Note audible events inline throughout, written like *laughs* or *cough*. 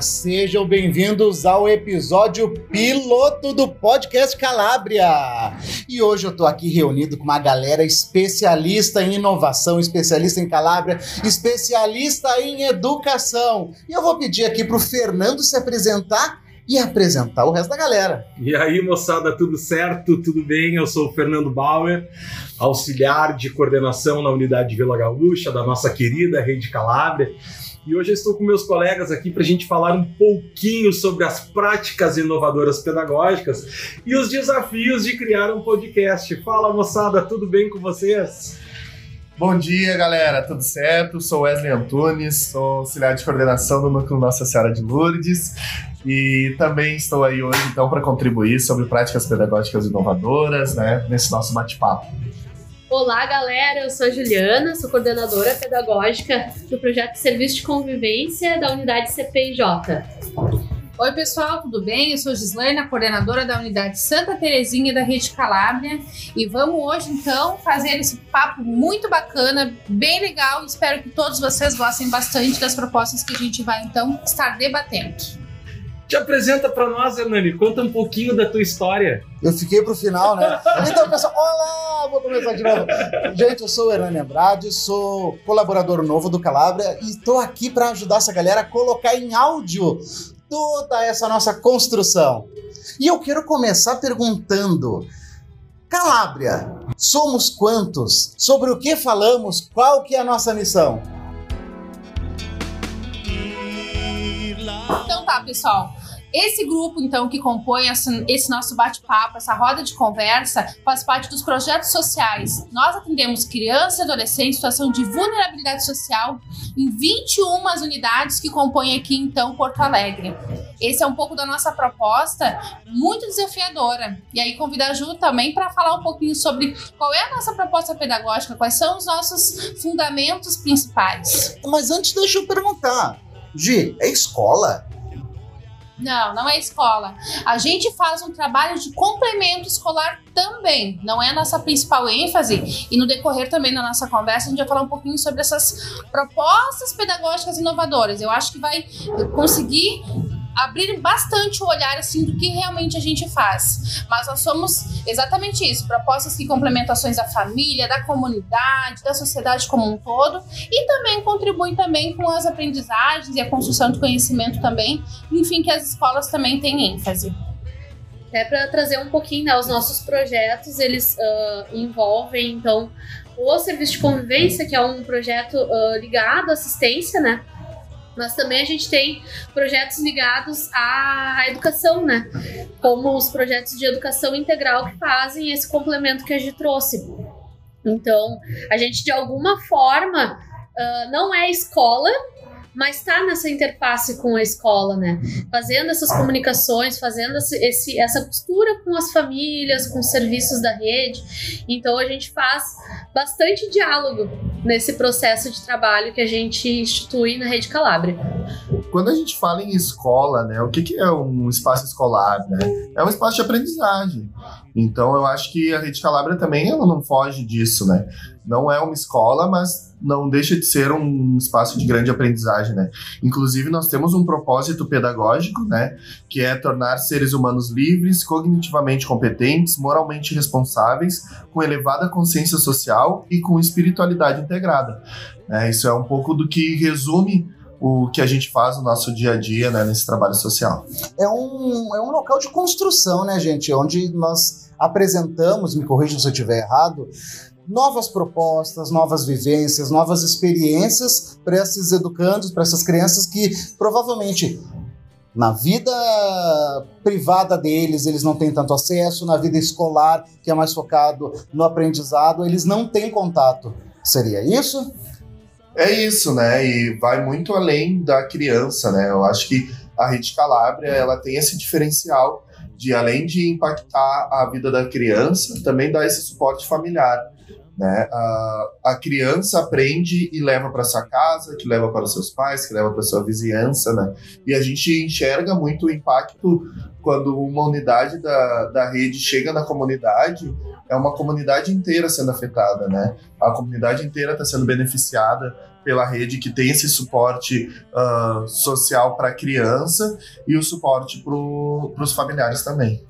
Sejam bem-vindos ao episódio piloto do podcast Calabria. E hoje eu tô aqui reunido com uma galera especialista em inovação, especialista em Calabria, especialista em educação. E eu vou pedir aqui pro Fernando se apresentar e apresentar o resto da galera. E aí, moçada, tudo certo? Tudo bem? Eu sou o Fernando Bauer, auxiliar de coordenação na unidade Vila Gaúcha, da nossa querida Rede Calabria. E hoje eu estou com meus colegas aqui para a gente falar um pouquinho sobre as práticas inovadoras pedagógicas e os desafios de criar um podcast. Fala, moçada, tudo bem com vocês? Bom dia, galera, tudo certo? Sou Wesley Antunes, sou auxiliar de coordenação do Núcleo Nossa Senhora de Lourdes e também estou aí hoje, então, para contribuir sobre práticas pedagógicas inovadoras, né, nesse nosso bate-papo. Olá, galera. Eu sou a Juliana, sou coordenadora pedagógica do projeto Serviço de Convivência da unidade CPIJ. Oi, pessoal, tudo bem? Eu sou Gislaine, a coordenadora da unidade Santa Terezinha da Rede Calábria. E vamos hoje, então, fazer esse papo muito bacana, bem legal. Espero que todos vocês gostem bastante das propostas que a gente vai, então, estar debatendo. Te apresenta para nós, Hernani. Conta um pouquinho da tua história. Eu fiquei pro final, né? Então, pessoal, olá! Vou começar de novo. Gente, eu sou o Hernani Andrade, sou colaborador novo do Calabria e estou aqui para ajudar essa galera a colocar em áudio toda essa nossa construção. E eu quero começar perguntando. Calabria, somos quantos? Sobre o que falamos? Qual que é a nossa missão? Então tá, pessoal. Esse grupo, então, que compõe esse nosso bate-papo, essa roda de conversa, faz parte dos projetos sociais. Nós atendemos crianças e adolescentes em situação de vulnerabilidade social em 21 unidades que compõem aqui, então, Porto Alegre. Esse é um pouco da nossa proposta, muito desafiadora. E aí convido a Ju também para falar um pouquinho sobre qual é a nossa proposta pedagógica, quais são os nossos fundamentos principais. Mas antes deixa eu perguntar, Gi, é escola? Não, não é escola. A gente faz um trabalho de complemento escolar também. Não é a nossa principal ênfase. E no decorrer também da nossa conversa, a gente vai falar um pouquinho sobre essas propostas pedagógicas inovadoras. Eu acho que vai conseguir abrir bastante o olhar assim do que realmente a gente faz. Mas nós somos exatamente isso, propostas que complementam ações da família, da comunidade, da sociedade como um todo e também contribuem também com as aprendizagens e a construção de conhecimento também, enfim, que as escolas também têm ênfase. É para trazer um pouquinho né, os nossos projetos, eles uh, envolvem então o serviço de convivência, que é um projeto uh, ligado à assistência, né? Mas também a gente tem projetos ligados à educação, né? Como os projetos de educação integral que fazem esse complemento que a gente trouxe. Então, a gente de alguma forma uh, não é escola, mas está nessa interface com a escola, né? Fazendo essas comunicações, fazendo esse, essa costura com as famílias, com os serviços da rede. Então a gente faz bastante diálogo nesse processo de trabalho que a gente institui na Rede Calabria. Quando a gente fala em escola, né, o que, que é um espaço escolar? Né? É um espaço de aprendizagem. Então eu acho que a Rede Calabria também ela não foge disso, né? Não é uma escola, mas não deixa de ser um espaço de grande aprendizagem, né? Inclusive nós temos um propósito pedagógico, né, que é tornar seres humanos livres, cognitivamente competentes, moralmente responsáveis, com elevada consciência social e com espiritualidade integrada. É, isso é um pouco do que resume o que a gente faz no nosso dia a dia, né, nesse trabalho social. É um, é um local de construção, né, gente? Onde nós apresentamos, me corrija se eu estiver errado, novas propostas, novas vivências, novas experiências para esses educandos, para essas crianças que provavelmente na vida privada deles, eles não têm tanto acesso, na vida escolar, que é mais focado no aprendizado, eles não têm contato. Seria isso? É isso, né? E vai muito além da criança, né? Eu acho que a Rede Calabria ela tem esse diferencial de além de impactar a vida da criança, também dar esse suporte familiar. Né? A, a criança aprende e leva para sua casa, que leva para os seus pais, que leva para sua vizinhança, né? E a gente enxerga muito o impacto quando uma unidade da, da rede chega na comunidade, é uma comunidade inteira sendo afetada, né? A comunidade inteira está sendo beneficiada pela rede que tem esse suporte uh, social para a criança e o suporte para os familiares também.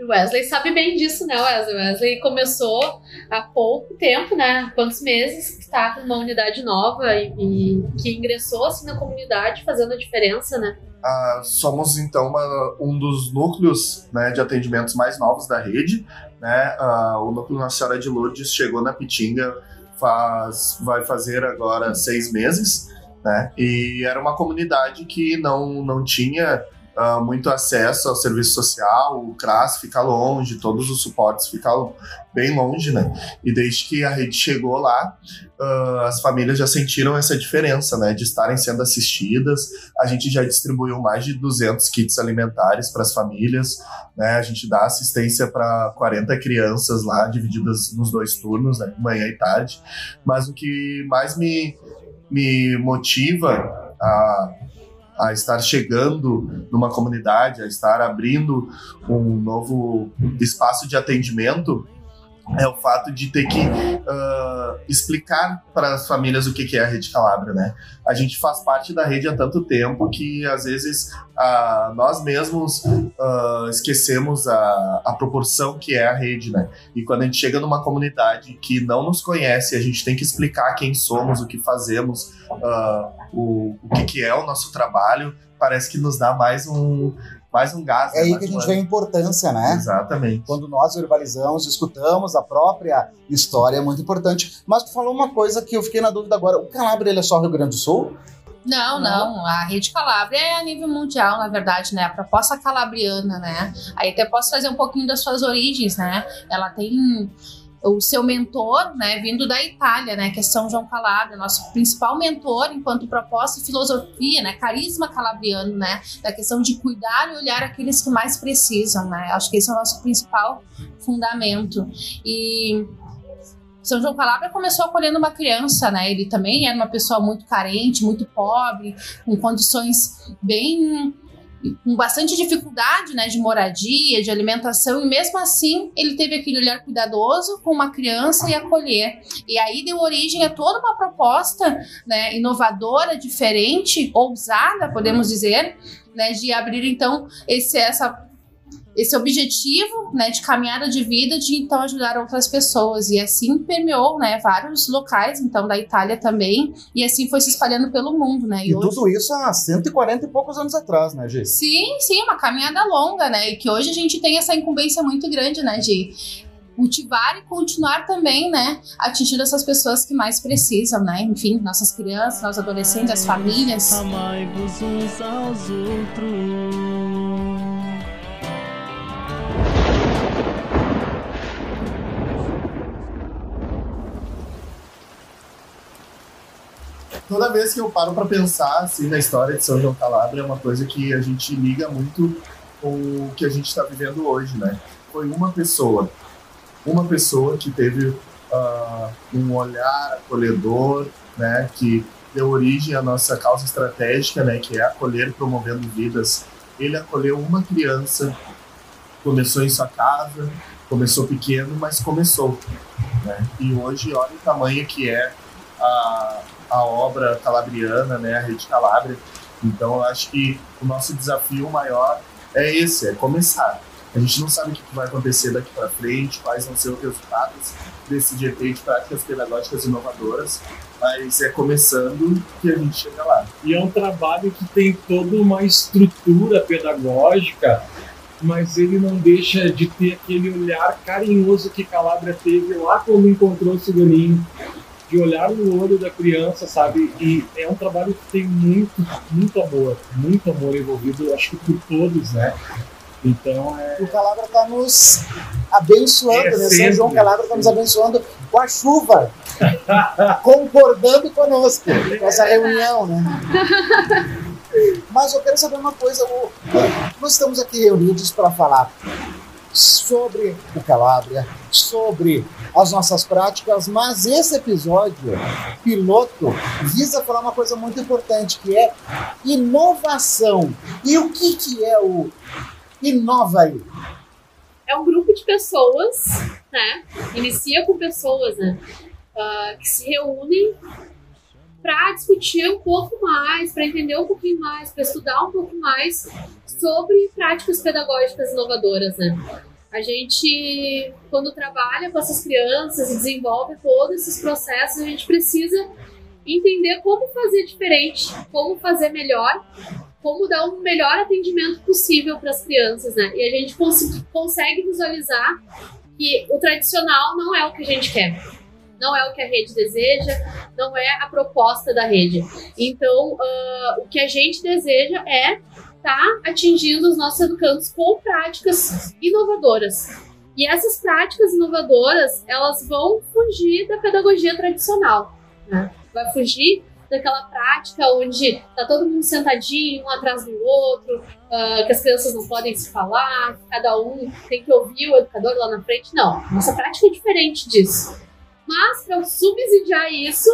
O Wesley sabe bem disso, né, Wesley? Wesley começou há pouco tempo, né? Quantos meses que está com uma unidade nova e, e, que ingressou assim na comunidade, fazendo a diferença, né? Ah, somos então uma, um dos núcleos né, de atendimentos mais novos da rede. Né? Ah, o núcleo Nossa Senhora de Lourdes chegou na Pitinga faz, vai fazer agora seis meses, né? E era uma comunidade que não, não tinha uh, muito acesso ao serviço social, o CRAS fica longe, todos os suportes ficam bem longe, né? E desde que a rede chegou lá, uh, as famílias já sentiram essa diferença, né? De estarem sendo assistidas. A gente já distribuiu mais de 200 kits alimentares para as famílias, né? A gente dá assistência para 40 crianças lá, divididas nos dois turnos, né? Manhã e tarde. Mas o que mais me, me motiva a a estar chegando numa comunidade, a estar abrindo um novo espaço de atendimento, é o fato de ter que uh, explicar para as famílias o que, que é a Rede Calabria, né? A gente faz parte da rede há tanto tempo que às vezes uh, nós mesmos uh, esquecemos a, a proporção que é a rede, né? E quando a gente chega numa comunidade que não nos conhece, a gente tem que explicar quem somos, o que fazemos, o, o que, que é o nosso trabalho, parece que nos dá mais um, mais um gás. É né? aí que a gente vê a importância, né? Exatamente. Quando nós verbalizamos, escutamos a própria história, é muito importante. Mas tu falou uma coisa que eu fiquei na dúvida agora. O Calabria, ele é só Rio Grande do Sul? Não, não, A rede Calabria é a nível mundial, na verdade, né? A proposta calabriana, né? Aí até posso fazer um pouquinho das suas origens, né? Ela tem o seu mentor, né, vindo da Itália, né, que é São João Calabria, nosso principal mentor enquanto proposta e filosofia, né, carisma calabriano, né, da questão de cuidar e olhar aqueles que mais precisam, né, acho que esse é o nosso principal fundamento. E são João Calabria começou acolhendo uma criança, né? Ele também era uma pessoa muito carente, muito pobre, com condições bem com bastante dificuldade, né, de moradia, de alimentação, e mesmo assim ele teve aquele olhar cuidadoso com uma criança e acolher. E aí deu origem a toda uma proposta, né, inovadora, diferente, ousada, podemos dizer, né, de abrir então esse essa esse objetivo, né, de caminhada de vida, de então ajudar outras pessoas e assim permeou, né, vários locais, então da Itália também, e assim foi se espalhando pelo mundo, né? E, e hoje... tudo isso há 140 e poucos anos atrás, né, Gi? Sim, sim, uma caminhada longa, né? E que hoje a gente tem essa incumbência muito grande, né, de cultivar e continuar também, né, atingindo essas pessoas que mais precisam, né? Enfim, nossas crianças, nossos adolescentes, as famílias. Amai-vos uns aos outros. Toda vez que eu paro para pensar assim na história de São João Calabria é uma coisa que a gente liga muito com o que a gente está vivendo hoje, né? Foi uma pessoa, uma pessoa que teve uh, um olhar acolhedor, né? Que deu origem à nossa causa estratégica, né? Que é acolher promovendo vidas. Ele acolheu uma criança, começou em sua casa, começou pequeno, mas começou, né? E hoje olha o tamanho que é a a obra calabriana, né, a Rede Calabria. Então, eu acho que o nosso desafio maior é esse, é começar. A gente não sabe o que vai acontecer daqui para frente, quais vão ser os resultados desse GP de práticas pedagógicas inovadoras, mas é começando que a gente chega lá. E é um trabalho que tem toda uma estrutura pedagógica, mas ele não deixa de ter aquele olhar carinhoso que Calabria teve lá quando encontrou o Ciganinho de olhar no olho da criança, sabe? E é um trabalho que tem muito, muito amor, muito amor envolvido, acho que por todos, né? Então é. O Calabra está nos abençoando, é né? São João Calabra está nos abençoando com a chuva, *laughs* concordando conosco, com essa reunião, né? Mas eu quero saber uma coisa: nós estamos aqui reunidos para falar sobre o Calabria, sobre as nossas práticas, mas esse episódio piloto visa falar uma coisa muito importante, que é inovação. E o que, que é o Inova aí? é um grupo de pessoas, né? Inicia com pessoas, né? Uh, que se reúnem para discutir um pouco mais, para entender um pouquinho mais, para estudar um pouco mais sobre práticas pedagógicas inovadoras, né? A gente, quando trabalha com essas crianças e desenvolve todos esses processos, a gente precisa entender como fazer diferente, como fazer melhor, como dar um melhor atendimento possível para as crianças, né? E a gente cons consegue visualizar que o tradicional não é o que a gente quer. Não é o que a rede deseja, não é a proposta da rede. Então, uh, o que a gente deseja é está atingindo os nossos educandos com práticas inovadoras. E essas práticas inovadoras, elas vão fugir da pedagogia tradicional. Né? Vai fugir daquela prática onde tá todo mundo sentadinho, um atrás do outro, uh, que as crianças não podem se falar, cada um tem que ouvir o educador lá na frente. Não, nossa prática é diferente disso. Mas para subsidiar isso,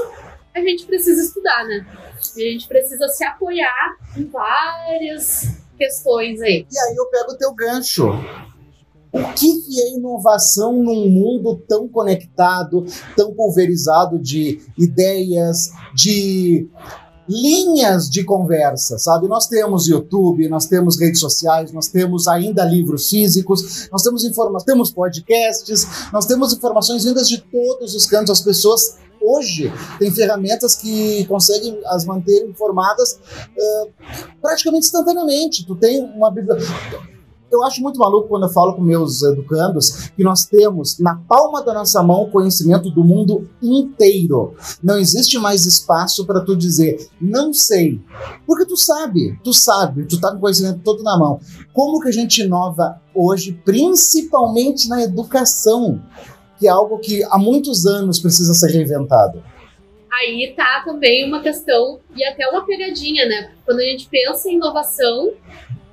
a gente precisa estudar, né? A gente precisa se apoiar em várias questões aí. E aí eu pego o teu gancho. O que é inovação num mundo tão conectado, tão pulverizado de ideias, de linhas de conversa, sabe? Nós temos YouTube, nós temos redes sociais, nós temos ainda livros físicos, nós temos informações, temos podcasts, nós temos informações vindas de todos os cantos. As pessoas hoje têm ferramentas que conseguem as manter informadas uh, praticamente instantaneamente. Tu tem uma biblioteca eu acho muito maluco quando eu falo com meus educandos que nós temos na palma da nossa mão o conhecimento do mundo inteiro. Não existe mais espaço para tu dizer não sei, porque tu sabe, tu sabe, tu tá com o conhecimento todo na mão. Como que a gente inova hoje, principalmente na educação, que é algo que há muitos anos precisa ser reinventado? Aí tá também uma questão e até uma pegadinha, né? Quando a gente pensa em inovação,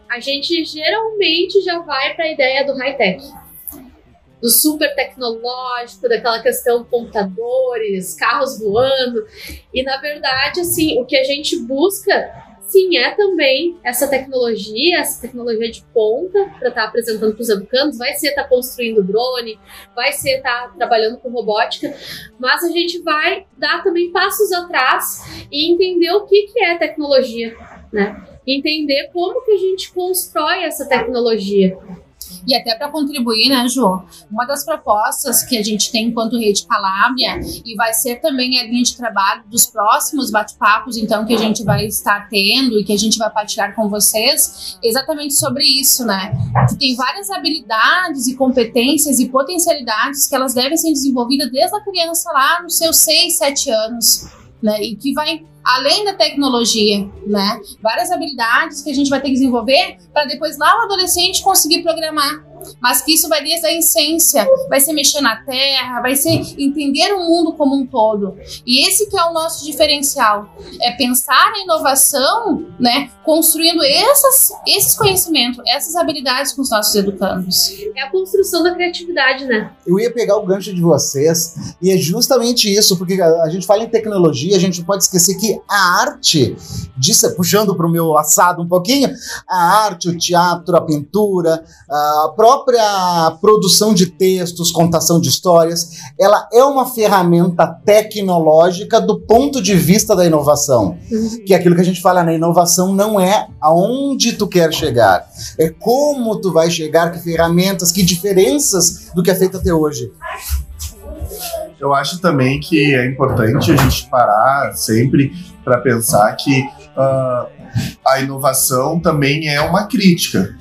a gente geralmente já vai para a ideia do high-tech, do super tecnológico, daquela questão computadores, carros voando. E na verdade, assim, o que a gente busca, sim, é também essa tecnologia, essa tecnologia de ponta para estar tá apresentando para os educandos. Vai ser estar tá construindo drone, vai ser estar tá trabalhando com robótica, mas a gente vai dar também passos atrás e entender o que, que é tecnologia, né? entender como que a gente constrói essa tecnologia. E até para contribuir, né, Ju? Uma das propostas que a gente tem enquanto Rede Calábria, e vai ser também a linha de trabalho dos próximos bate-papos, então, que a gente vai estar tendo e que a gente vai partilhar com vocês, exatamente sobre isso, né? Que tem várias habilidades e competências e potencialidades que elas devem ser desenvolvidas desde a criança lá nos seus 6, 7 anos, né? E que vai além da tecnologia, né? Várias habilidades que a gente vai ter que desenvolver para depois lá o adolescente conseguir programar mas que isso vai desde a essência, vai ser mexer na terra, vai ser entender o mundo como um todo. E esse que é o nosso diferencial, é pensar na inovação, né, construindo essas, esses conhecimentos, essas habilidades com os nossos educandos. É a construção da criatividade, né? Eu ia pegar o gancho de vocês e é justamente isso, porque a gente fala em tecnologia, a gente não pode esquecer que a arte, disso, puxando para o meu assado um pouquinho, a arte, o teatro, a pintura, a própria própria produção de textos, contação de histórias, ela é uma ferramenta tecnológica do ponto de vista da inovação. Uhum. Que é aquilo que a gente fala, na né? inovação não é aonde tu quer chegar, é como tu vai chegar, que ferramentas, que diferenças do que é feito até hoje. Eu acho também que é importante a gente parar sempre para pensar que uh, a inovação também é uma crítica,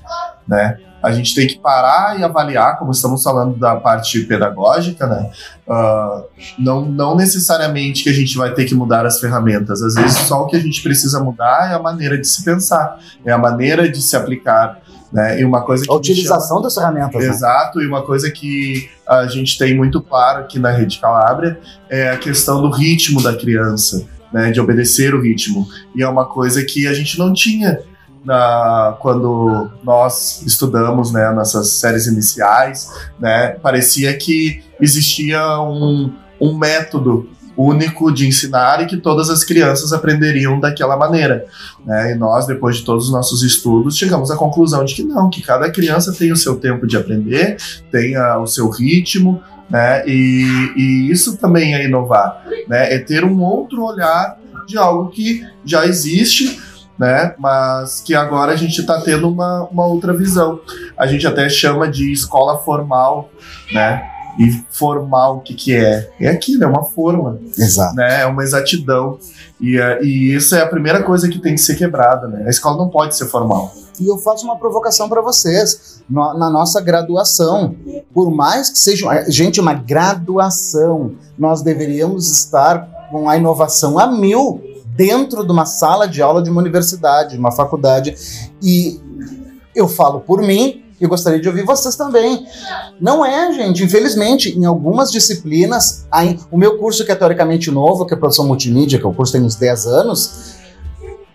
né? A gente tem que parar e avaliar, como estamos falando da parte pedagógica, né? Uh, não, não necessariamente que a gente vai ter que mudar as ferramentas, às vezes só o que a gente precisa mudar é a maneira de se pensar, é a maneira de se aplicar. Né? E uma coisa a utilização chama... das ferramentas. Né? Exato, né? e uma coisa que a gente tem muito claro aqui na Rede Calabria é a questão do ritmo da criança. Né, de obedecer o ritmo. E é uma coisa que a gente não tinha na, quando nós estudamos né, nessas séries iniciais, né, parecia que existia um, um método único de ensinar e que todas as crianças aprenderiam daquela maneira. Né? E nós, depois de todos os nossos estudos, chegamos à conclusão de que não, que cada criança tem o seu tempo de aprender, tem a, o seu ritmo, né? E, e, isso também é inovar, né? É ter um outro olhar de algo que já existe, né? Mas que agora a gente está tendo uma, uma outra visão. A gente até chama de escola formal, né? E formal, o que, que é? É aquilo, é uma forma. Exato. Né? É uma exatidão. E, é, e isso é a primeira coisa que tem que ser quebrada, né? A escola não pode ser formal. E eu faço uma provocação para vocês. No, na nossa graduação, por mais que seja, gente, uma graduação, nós deveríamos estar com a inovação a mil dentro de uma sala de aula de uma universidade, de uma faculdade. E eu falo por mim, e gostaria de ouvir vocês também. Não é, gente, infelizmente, em algumas disciplinas, o meu curso que é teoricamente novo, que é produção multimídia, que é o curso tem uns 10 anos,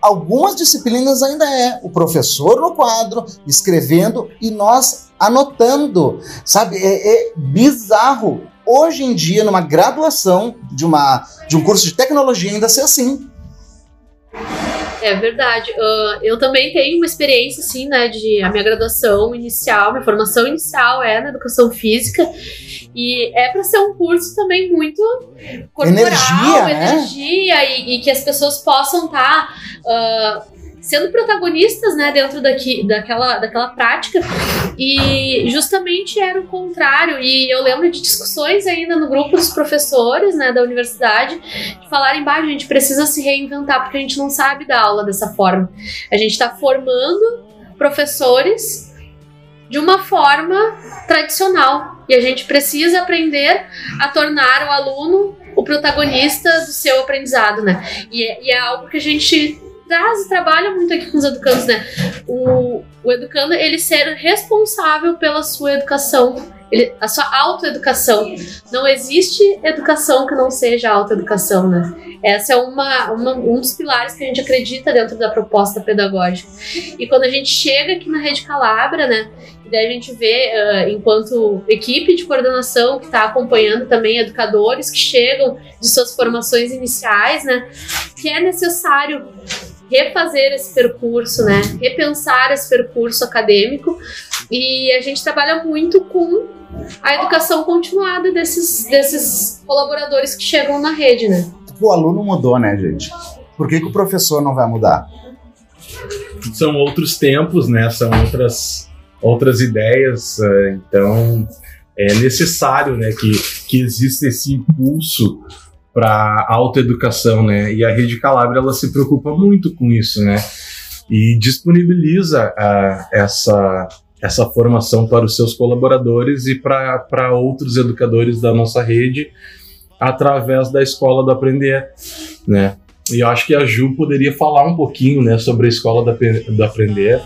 algumas disciplinas ainda é o professor no quadro, escrevendo e nós anotando, sabe? É, é bizarro. Hoje em dia, numa graduação de, uma, de um curso de tecnologia, ainda ser assim. É verdade. Uh, eu também tenho uma experiência, assim, né, de a minha graduação inicial, minha formação inicial é na educação física. E é para ser um curso também muito corporal, energia, né? energia né? e, e, que as pessoas possam estar. Tá, uh, sendo protagonistas, né, dentro daqui, daquela, daquela prática. E justamente era o contrário. E eu lembro de discussões ainda no grupo dos professores, né, da universidade, de falarem, bah, a gente precisa se reinventar porque a gente não sabe dar aula dessa forma. A gente está formando professores de uma forma tradicional e a gente precisa aprender a tornar o aluno o protagonista do seu aprendizado, né? E é, e é algo que a gente traz, trabalha muito aqui com os educandos, né? O, o educando, ele ser responsável pela sua educação, ele, a sua autoeducação. Não existe educação que não seja autoeducação, né? Essa é uma, uma, um dos pilares que a gente acredita dentro da proposta pedagógica. E quando a gente chega aqui na Rede Calabra, né? E daí a gente vê, uh, enquanto equipe de coordenação que está acompanhando também educadores que chegam de suas formações iniciais, né? Que é necessário refazer esse percurso, né? Repensar esse percurso acadêmico. E a gente trabalha muito com a educação continuada desses, desses colaboradores que chegam na rede, né? O aluno mudou, né, gente? Por que, que o professor não vai mudar? São outros tempos, né? São outras, outras ideias. Eh, então, é necessário né, que, que exista esse impulso para autoeducação, né? E a Rede Calabria ela se preocupa muito com isso, né? E disponibiliza uh, essa essa formação para os seus colaboradores e para outros educadores da nossa rede através da Escola do Aprender, né? E eu acho que a Ju poderia falar um pouquinho, né, sobre a Escola do, Aprender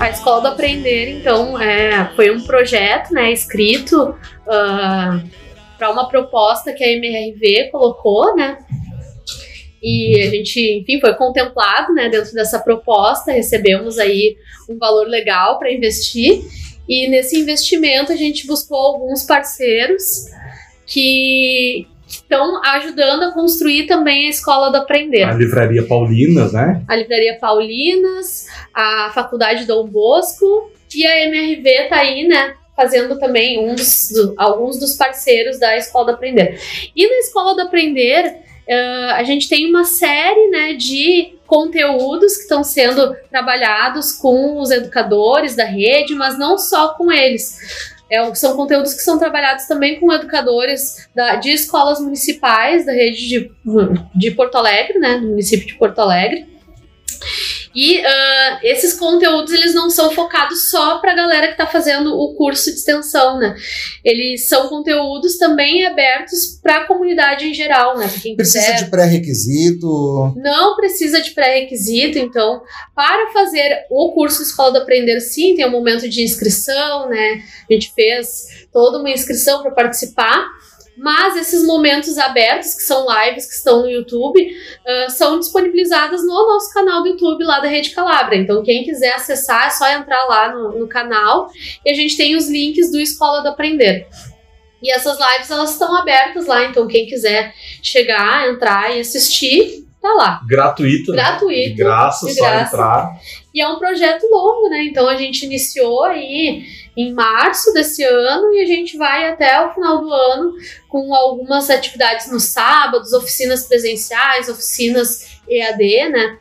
A Escola do Aprender, então, é, foi um projeto né, escrito uh, ah, para uma proposta que a MRV colocou, né? E a gente, enfim, foi contemplado né, dentro dessa proposta, recebemos aí um valor legal para investir. E nesse investimento a gente buscou alguns parceiros que, estão ajudando a construir também a escola do aprender. A livraria Paulinas, né? A livraria Paulinas, a faculdade Dom Bosco e a MRV tá aí, né? Fazendo também um dos, do, alguns dos parceiros da Escola do Aprender. E na Escola do Aprender, uh, a gente tem uma série né, de conteúdos que estão sendo trabalhados com os educadores da rede, mas não só com eles. É, são conteúdos que são trabalhados também com educadores da, de escolas municipais da rede de, de Porto Alegre, né, do município de Porto Alegre. E uh, esses conteúdos eles não são focados só para a galera que está fazendo o curso de extensão, né? Eles são conteúdos também abertos para a comunidade em geral, né? precisa quiser. de pré-requisito? Não precisa de pré-requisito, então para fazer o curso Escola do Aprender, sim, tem um momento de inscrição, né? A gente fez toda uma inscrição para participar Mas esses momentos abertos, que são lives que estão no YouTube, uh, são disponibilizadas no nosso canal do YouTube lá da Rede Calabra. Então, quem quiser acessar, é só entrar lá no, no canal e a gente tem os links do Escola do Aprender. E essas lives elas estão abertas lá, então quem quiser chegar, entrar e assistir, tá lá. Gratuito, Gratuito. Né? De graça, de só graça. entrar. E é um projeto longo, né? Então a gente iniciou aí em março desse ano e a gente vai até o final do ano com algumas atividades nos sábados, oficinas presenciais, oficinas EAD, né?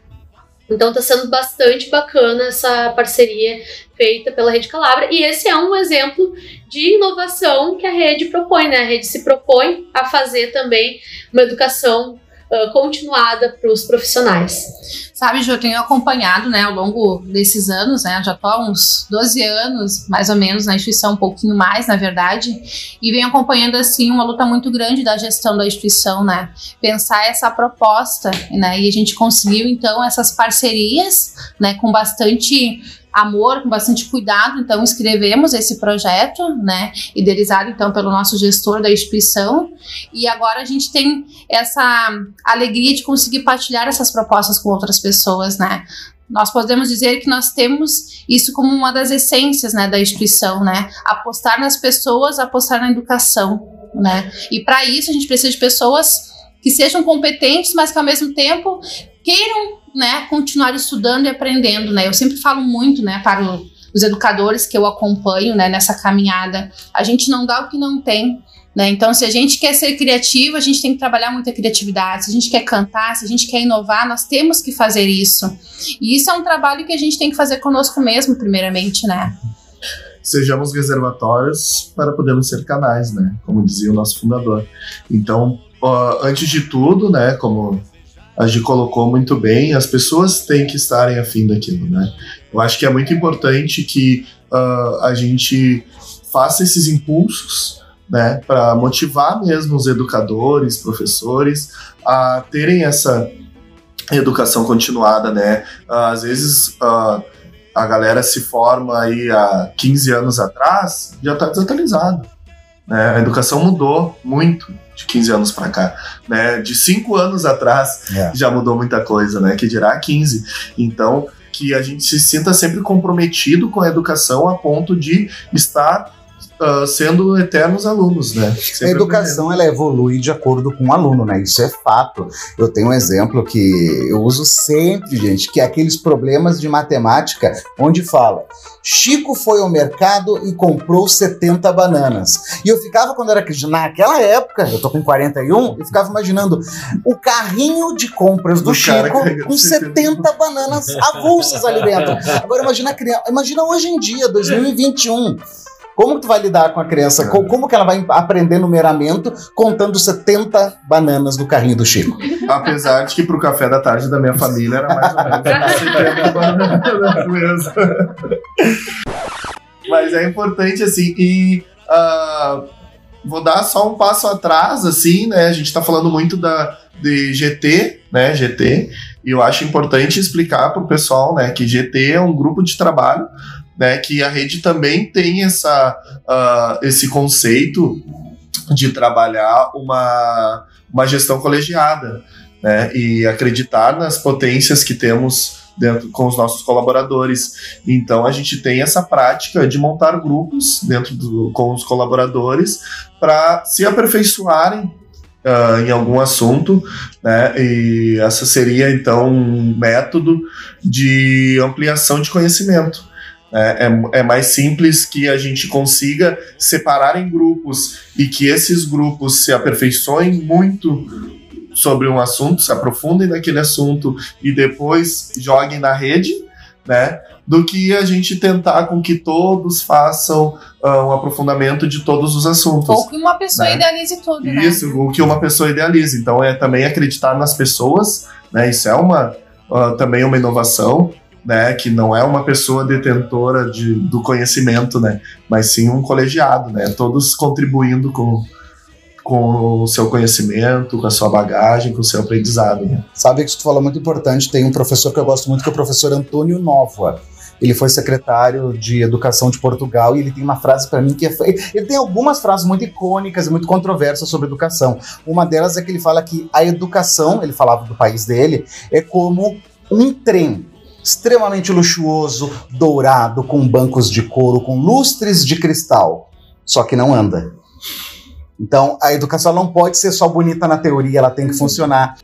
Então tá sendo bastante bacana essa parceria feita pela Rede Calabra e esse é um exemplo de inovação que a rede propõe, né? A rede se propõe a fazer também uma educação uh, continuada para os profissionais. Sabe, Ju, eu tenho acompanhado, né, ao longo desses anos, né, já tô há uns 12 anos, mais ou menos, na instituição, um pouquinho mais, na verdade, e venho acompanhando, assim, uma luta muito grande da gestão da instituição, né, pensar essa proposta, né, e a gente conseguiu, então, essas parcerias, né, com bastante amor, com bastante cuidado, então escrevemos esse projeto, né, idealizado então pelo nosso gestor da instituição, e agora a gente tem essa alegria de conseguir partilhar essas propostas com outras pessoas, né. Nós podemos dizer que nós temos isso como uma das essências, né, da instituição, né, apostar nas pessoas, apostar na educação, né, e para isso a gente precisa de pessoas que sejam competentes, mas que ao mesmo tempo queiram né, continuar estudando e aprendendo, né? Eu sempre falo muito, né, para o, os educadores que eu acompanho, né, nessa caminhada. A gente não dá o que não tem, né? Então, se a gente quer ser criativo, a gente tem que trabalhar muita criatividade. Se a gente quer cantar, se a gente quer inovar, nós temos que fazer isso. E isso é um trabalho que a gente tem que fazer conosco mesmo, primeiramente, né? Sejamos reservatórios para podermos ser canais, né? Como dizia o nosso fundador. Então, uh, antes de tudo, né, como a Gi colocou muito bem, as pessoas têm que estarem afim daquilo, né? Eu acho que é muito importante que uh, a gente faça esses impulsos, né, para motivar mesmo os educadores, professores a terem essa educação continuada, né? Uh, às vezes uh, a galera se forma aí há 15 anos atrás, já está desatualizado. Né? A educação mudou muito de 15 anos para cá, né? De 5 anos atrás É. já mudou muita coisa, né? Que dirá 15. Então, que a gente se sinta sempre comprometido com a educação a ponto de estar ah, sendo eternos alunos, né? A Sempre educação ela evolui de acordo com o aluno, né? Isso é fato. Eu tenho um exemplo que eu uso sempre, gente, que é aqueles problemas de matemática onde fala: Chico foi ao mercado e comprou 70 bananas. E eu ficava quando era criança, naquela época, eu tô com 41, eu ficava imaginando o carrinho de compras do Do Chico com *laughs* 70 bananas avulsas ali dentro. Agora imagina a criança, imagina hoje em dia, 2021. Como que tu vai lidar com a criança? Co- Como que ela vai aprender numeramento contando 70 bananas no carrinho do Chico? Apesar de que pro café da tarde da minha família era mais ou menos *laughs* 70 bananas mesmo. Mas é importante, assim, e ah, vou dar só um passo atrás, assim, né? A gente tá falando muito da, de GT, né? GT, e eu acho importante explicar pro pessoal, né, que GT é um grupo de trabalho, né? Que a rede também tem essa, ah, esse conceito de trabalhar uma, uma gestão colegiada, né? E acreditar nas potências que temos dentro com os nossos colaboradores. Então a gente tem essa prática de montar grupos dentro do, com os colaboradores para se aperfeiçoarem ah, em algum assunto, né? E essa seria então um método de ampliação de conhecimento. Né? É, é mais simples que a gente consiga separar em grupos e que esses grupos se aperfeiçoem muito sobre um assunto, se aprofundem naquele assunto e depois joguem na rede, né? Do que a gente tentar com que todos façam ah, um aprofundamento de todos os assuntos. Ou que uma pessoa Né? idealize tudo, né? Isso, o que uma pessoa idealiza. Então é também acreditar nas pessoas, né? Isso é uma ah, também uma inovação, né? Que não é uma pessoa detentora de, do conhecimento, né? Mas sim um colegiado, né? Todos contribuindo com, com o seu conhecimento, com a sua bagagem, com o seu aprendizado, né? Sabe que tu falou muito importante, tem um professor que eu gosto muito, que é o professor Antônio Nova. Ele foi secretário de Educação de Portugal e ele tem uma frase para mim que é. Ele tem algumas frases muito icônicas e muito controversas sobre educação. Uma delas é que ele fala que a educação, ele falava do país dele, é como um trem extremamente luxuoso, dourado, com bancos de couro, com lustres de cristal, só que não anda. Então, a educação não pode ser só bonita na teoria, ela tem que funcionar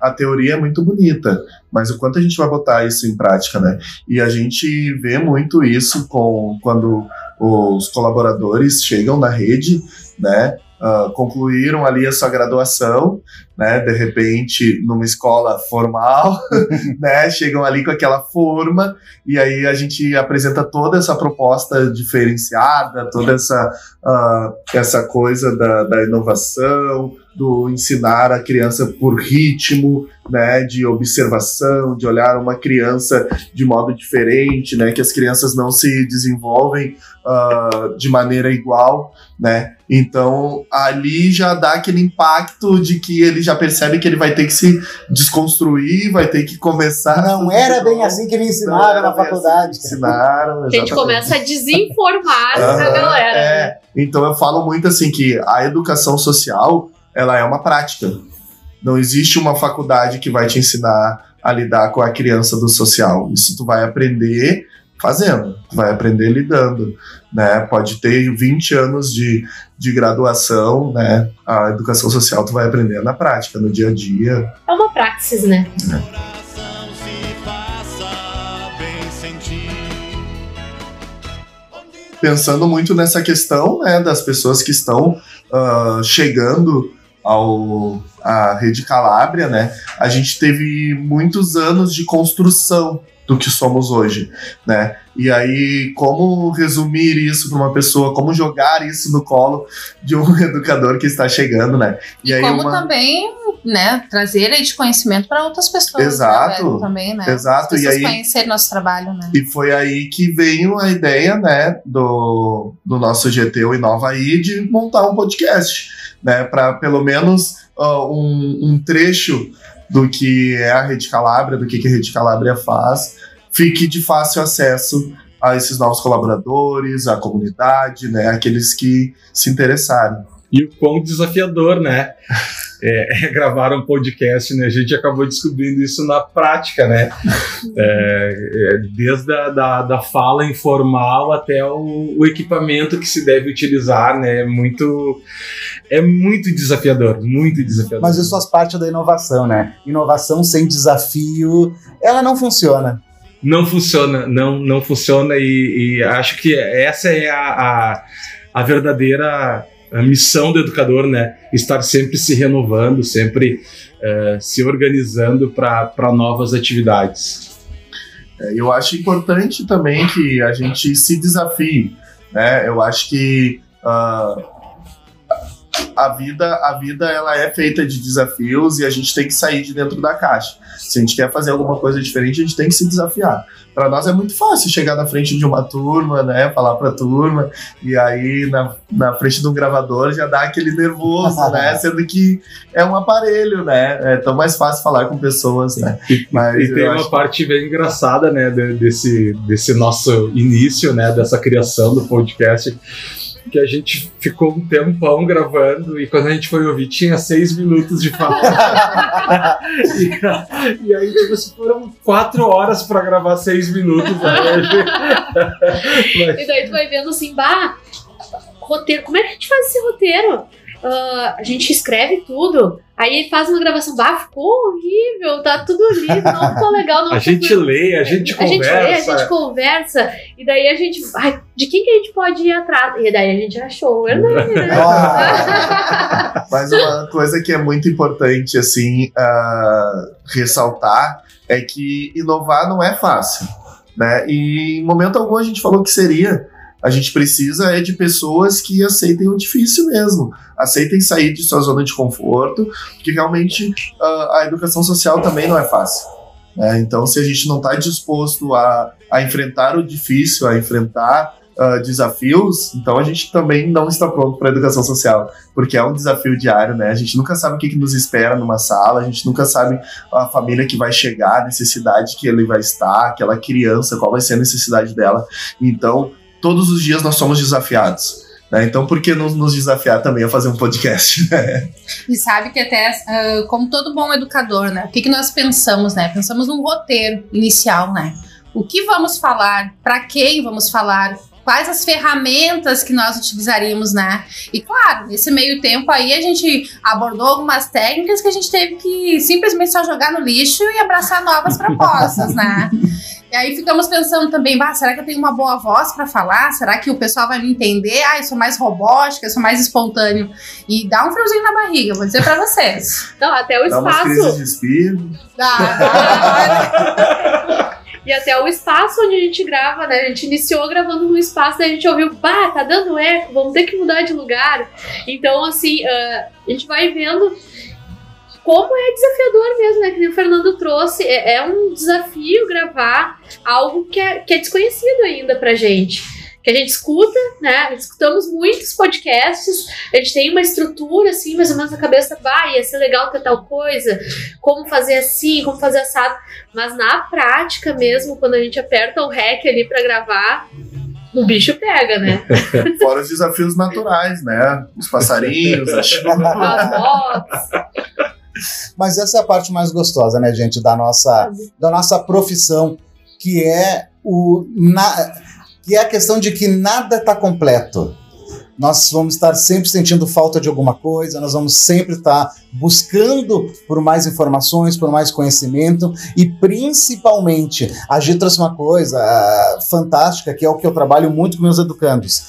a teoria é muito bonita, mas o quanto a gente vai botar isso em prática, né? E a gente vê muito isso com quando os colaboradores chegam na rede, né? Uh, concluíram ali a sua graduação, né? De repente, numa escola formal, *laughs* né? Chegam ali com aquela forma e aí a gente apresenta toda essa proposta diferenciada, toda essa, uh, essa coisa da, da inovação, do ensinar a criança por ritmo, né, de observação, de olhar uma criança de modo diferente, né, que as crianças não se desenvolvem uh, de maneira igual, né. Então ali já dá aquele impacto de que ele já percebe que ele vai ter que se desconstruir, vai ter que começar. Não era bem assim que me ensinaram na assim faculdade. Assim ensinaram. A gente começa a desinformar a galera. É. Então eu falo muito assim que a educação social ela é uma prática. Não existe uma faculdade que vai te ensinar a lidar com a criança do social. Isso tu vai aprender fazendo, vai aprender lidando, né? Pode ter 20 anos de, de graduação, né? A educação social tu vai aprender na prática, no dia a dia. É uma praxis, né? É. Pensando muito nessa questão, né, das pessoas que estão uh, chegando ao a Rede Calábria, né? A gente teve muitos anos de construção do que somos hoje, né? E aí, como resumir isso para uma pessoa, como jogar isso no colo de um *laughs* educador que está chegando, né? E, e aí como uma... também, né, trazer esse conhecimento para outras pessoas. Exato. Né, também, né? Exato. As e aí conhecer nosso trabalho, né? E foi aí que veio a ideia, né, do, do nosso GT o Inova aí de montar um podcast, né, para pelo menos uh, um, um trecho do que é a Rede Calabria, do que, que a Rede Calabria faz, fique de fácil acesso a esses novos colaboradores, à comunidade, né, aqueles que se interessarem. E o quão desafiador, né? É, *laughs* é, gravar um podcast, né? A gente acabou descobrindo isso na prática, né? É, é, desde a da, da fala informal até o, o, equipamento que se deve utilizar, né? É muito, é muito desafiador, muito desafiador. Mas isso faz parte da inovação, né? Inovação sem desafio, ela não funciona não funciona, não, não funciona e, e, acho que essa é a, a, a verdadeira a missão do educador, né? Estar sempre se renovando, sempre uh, se organizando para novas atividades. É, eu acho importante também que a gente se desafie, né? Eu acho que uh, a vida, a vida ela é feita de desafios e a gente tem que sair de dentro da caixa. Se a gente quer fazer alguma coisa diferente, a gente tem que se desafiar. Para nós é muito fácil chegar na frente de uma turma, né, falar para turma e aí na, na frente de um gravador já dá aquele nervoso, né, *laughs* sendo que é um aparelho, né, é tão mais fácil falar com pessoas, né. Mas e tem uma parte bem engraçada, né, desse desse nosso início, né, dessa criação do podcast que a gente ficou um tempão gravando e quando a gente foi ouvir tinha seis minutos de fala. *laughs* e, e, aí, tipo, assim, foram quatro horas pra gravar seis minutos. Né? Mas... *laughs* E daí tu vai vendo assim, bah, roteiro, como é que a gente faz esse roteiro? Uh, a gente escreve tudo. Aí faz uma gravação, bah, ficou horrível, tá tudo lindo, *laughs* não ficou legal. Não a gente lê, a gente a conversa. A gente lê, a gente conversa, e daí a gente. Ai, de quem que a gente pode ir atrás? E daí a gente achou o Hernani, né? *laughs* *laughs* Mas uma coisa que é muito importante, assim, uh, ressaltar é que inovar não é fácil. Né? E em momento algum a gente falou que seria. A gente precisa é de pessoas que aceitem o difícil mesmo, aceitem sair de sua zona de conforto, porque realmente uh, a educação social também não é fácil. Né? Então, se a gente não está disposto a, a enfrentar o difícil, a enfrentar uh, desafios, então a gente também não está pronto para a educação social, porque é um desafio diário, né? A gente nunca sabe o que, que nos espera numa sala, a gente nunca sabe a família que vai chegar, a necessidade que ele vai estar, aquela criança, qual vai ser a necessidade dela. Então, todos os dias nós somos desafiados. Né? Então, por que não nos desafiar também a fazer um podcast? *laughs* Né? E sabe que até, uh, como todo bom educador, né? O que, que nós pensamos, né? Pensamos num roteiro inicial, né? O que vamos falar? Para quem vamos falar? Quais as ferramentas que nós utilizaríamos, né? E claro, nesse meio tempo aí a gente abordou algumas técnicas que a gente teve que simplesmente só jogar no lixo e abraçar novas propostas, né? *laughs* E aí ficamos pensando também, bah, será que eu tenho uma boa voz para falar? Será que o pessoal vai me entender? Ah, eu sou mais robótica, eu sou mais espontâneo. E dá um friozinho na barriga, vou dizer para vocês. Então, até o Dá espaço. de espírito. Dá, dá. *laughs* E até o espaço onde a gente grava, né? A gente iniciou gravando num espaço, daí a gente ouviu, bah, tá dando eco, vamos ter que mudar de lugar. Então, assim, ah, a gente vai vendo como é desafiador mesmo, né? Que nem o Fernando trouxe. É, é um desafio gravar algo que é, que é desconhecido ainda pra gente. Que a gente escuta, né? Escutamos muitos podcasts, a gente tem uma estrutura, assim, mais ou menos na cabeça, bah, ia ser legal ter tal coisa, como fazer assim, como fazer assado. Mas na prática mesmo, quando a gente aperta o REC ali pra gravar, o bicho pega, né? *laughs* Fora os desafios naturais, né? Os passarinhos. *laughs* As motos. Mas essa é a parte mais gostosa, né, gente, da nossa, da nossa profissão, que é o na, que é a questão de que nada está completo. Nós vamos estar sempre sentindo falta de alguma coisa, nós vamos sempre estar buscando por mais informações, por mais conhecimento e principalmente a Gi trouxe uma coisa ah, fantástica que é o que eu trabalho muito com meus educandos.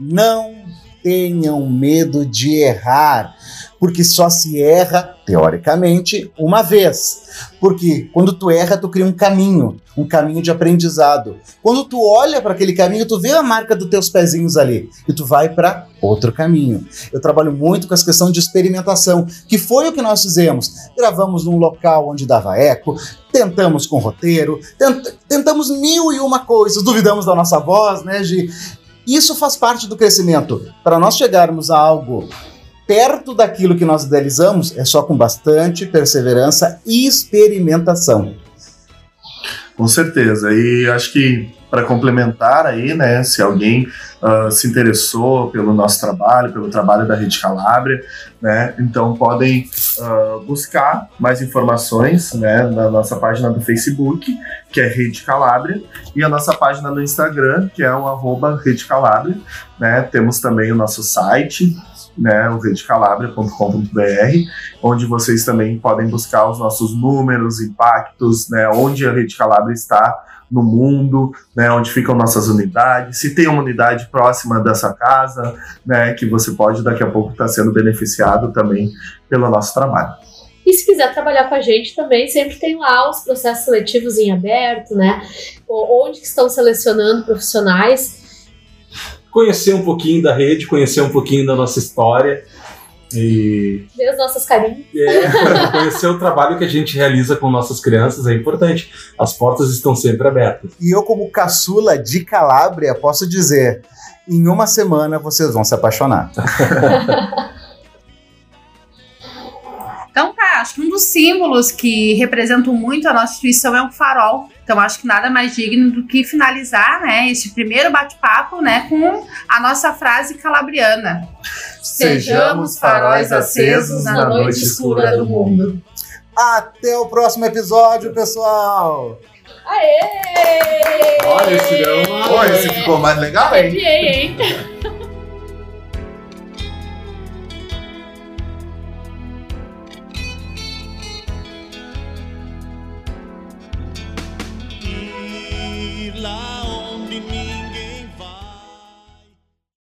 Não tenham medo de errar, porque só se erra, teoricamente, uma vez. Porque quando tu erra, tu cria um caminho, um caminho de aprendizado. Quando tu olha para aquele caminho, tu vê a marca dos teus pezinhos ali e tu vai para outro caminho. Eu trabalho muito com essa questão de experimentação, que foi o que nós fizemos. Gravamos num local onde dava eco, tentamos com roteiro, tent- tentamos mil e uma coisas, duvidamos da nossa voz, né, Gi? Isso faz parte do crescimento. Para nós chegarmos a algo perto daquilo que nós idealizamos, é só com bastante perseverança e experimentação. Com certeza. E acho que para complementar aí, né, se alguém ah, se interessou pelo nosso trabalho, pelo trabalho da Rede Calabria, né, então podem ah, buscar mais informações, né, na nossa página do Facebook, que é Rede Calabria, e a nossa página no Instagram, que é o arroba Rede Calabria, né, temos também o nosso site, né, o redecalabria.com.br, onde vocês também podem buscar os nossos números, impactos, né, onde a Rede Calabria está no mundo, né, onde ficam nossas unidades, se tem uma unidade próxima dessa casa, né, que você pode daqui a pouco estar sendo beneficiado também pelo nosso trabalho. E se quiser trabalhar com a gente também, sempre tem lá os processos seletivos em aberto, né? Onde estão selecionando profissionais. Conhecer um pouquinho da rede, conhecer um pouquinho da nossa história e Ver as nossas carinhas. é, *laughs* conhecer o trabalho que a gente realiza com nossas crianças é importante. As portas estão sempre abertas. E eu, como caçula de Calábria, posso dizer: em uma semana vocês vão se apaixonar. *laughs* Então tá, acho que um dos símbolos que representam muito a nossa instituição é o farol. Então acho que nada mais digno do que finalizar, né, esse primeiro bate-papo, né, com a nossa frase calabriana. Sejamos faróis acesos na noite escura do mundo. Até o próximo episódio, pessoal! Aê! Olha, esse deu uma- Pô, esse ficou mais legal, hein? Arrepiei, hein? *laughs*